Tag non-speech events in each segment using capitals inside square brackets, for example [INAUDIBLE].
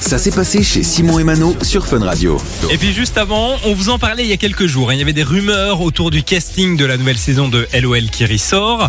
Ça s'est passé chez Simon et Mano sur Fun Radio. Et puis juste avant, on vous en parlait il y a quelques jours. hein. Il y avait des rumeurs autour du casting de la nouvelle saison de LOL qui ressort.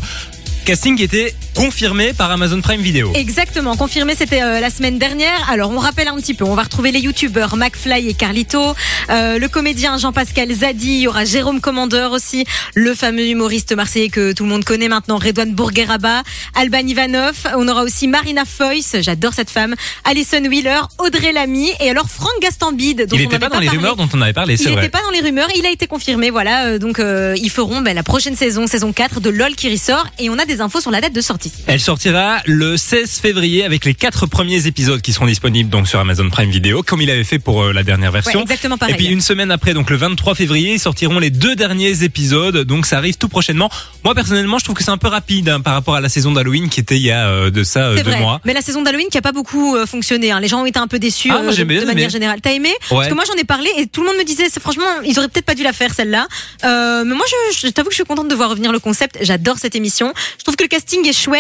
Casting était confirmé par Amazon Prime Video. Exactement, confirmé, c'était euh, la semaine dernière. Alors, on rappelle un petit peu, on va retrouver les youtubeurs McFly et Carlito, euh, le comédien Jean-Pascal Zadi, il y aura Jérôme Commandeur aussi, le fameux humoriste marseillais que tout le monde connaît maintenant, Redouane Bourgueraba, Alban Ivanov, on aura aussi Marina Foïs, j'adore cette femme, Alison Wheeler, Audrey Lamy, et alors Franck Gastambide. dont Il n'était pas dans les rumeurs dont on avait parlé, Il c'est vrai. n'était pas dans les rumeurs, il a été confirmé, voilà. euh, donc, euh, ils feront ben, la prochaine saison, saison 4 de LOL qui ressort, et on a des infos sur la date de sortie. Elle sortira le 16 février avec les quatre premiers épisodes qui seront disponibles donc sur Amazon Prime Video, comme il avait fait pour euh, la dernière version. Ouais, exactement pareil. Et puis une semaine après, donc le 23 février, sortiront les deux derniers épisodes. Donc ça arrive tout prochainement. Moi personnellement, je trouve que c'est un peu rapide hein, par rapport à la saison d'Halloween qui était il y a euh, de ça euh, deux vrai. mois. Mais la saison d'Halloween qui a pas beaucoup fonctionné. hein. Les gens ont été un peu déçus Ah, moi, de, bien de aimé. manière générale. T'as aimé? Parce que moi j'en ai parlé et tout le monde me disait, franchement, ils auraient peut-être pas dû la faire celle-là. Mais moi, je, je t'avoue que je suis contente de voir revenir le concept. J'adore cette émission. Je trouve que le casting est chouette.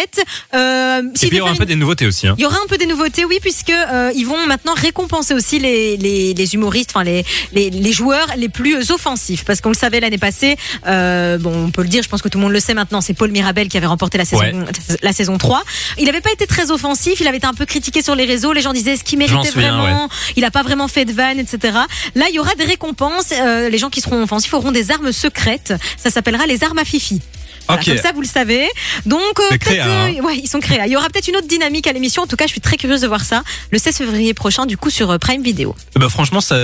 Euh, Et s'il puis il y aura un peu des nouveautés aussi. Hein. il y aura un peu des nouveautés, oui, puisque euh, ils vont maintenant récompenser aussi les, les, les humoristes, enfin les, les, les joueurs les plus offensifs, parce qu'on le savait l'année passée. euh, bon, on peut le dire, je pense que tout le monde le sait maintenant. C'est Paul Mirabel qui avait remporté la saison Ouais. la saison 3. Il n'avait pas été très offensif, il avait été un peu critiqué sur les réseaux. Les gens disaient est-ce qu'il méritait souviens, vraiment Il a pas vraiment fait de vanne, etc. Là, il y aura des récompenses. les gens qui seront offensifs auront des armes secrètes. Ça s'appellera les armes à Fifi. Voilà. Comme ça, vous le savez. Donc, euh, créa, hein. euh, ouais, ils sont créés. Il y aura peut-être une autre dynamique à l'émission. En tout cas, je suis très curieuse de voir ça le 16 février prochain, du coup, sur euh, Prime Video. Bah franchement, ça,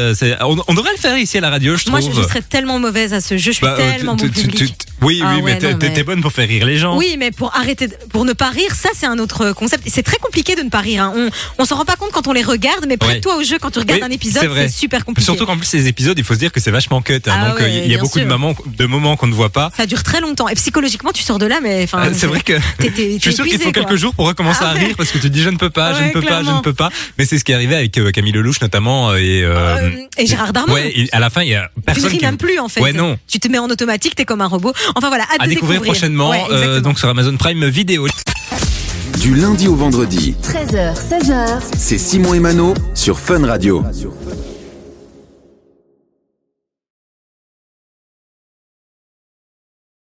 on, on devrait le faire ici à la radio, je Moi, trouve. je, je serais tellement mauvaise à ce jeu. Je suis Bah, euh, tellement bon public. Tu- Oui, Ah oui, ouais, mais t'es non, mais- bonne pour faire rire les gens. Oui, mais pour arrêter, de- pour ne pas rire, ça c'est un autre concept. C'est très compliqué de ne pas rire. hein. On, on s'en rend pas compte quand on les regarde, mais prête-toi au jeu quand tu regardes Oui, un épisode, c'est super compliqué. Surtout qu'en plus ces épisodes, il faut se dire que c'est vachement cut. hein. Ah donc euh, ouais, il y a beaucoup de moments, de moments qu'on ne voit pas. Ça dure très longtemps. Et psychologiquement, tu sors de là, mais enfin. Euh, c'est vrai que t'es- t'es- [LAUGHS] je suis sûr qu'il faut quoi. quelques jours pour recommencer Ah à rire parce que tu te dis je ne peux pas, je ne peux pas, je ne peux pas. Mais c'est ce qui est arrivé avec euh, Camille Lelouch notamment et, et Gérard Darmon. Ouais, à la fin il y a Tu ne personne qui même plus en fait. Ouais, non. Tu te mets en automatique, t'es comme un robot. [LAUGHS] Enfin voilà, à de découvrir, prochainement Ouais, euh, donc sur Amazon Prime Vidéo. Du lundi au vendredi, 13h, 16h, c'est Simon et Mano sur Fun Radio.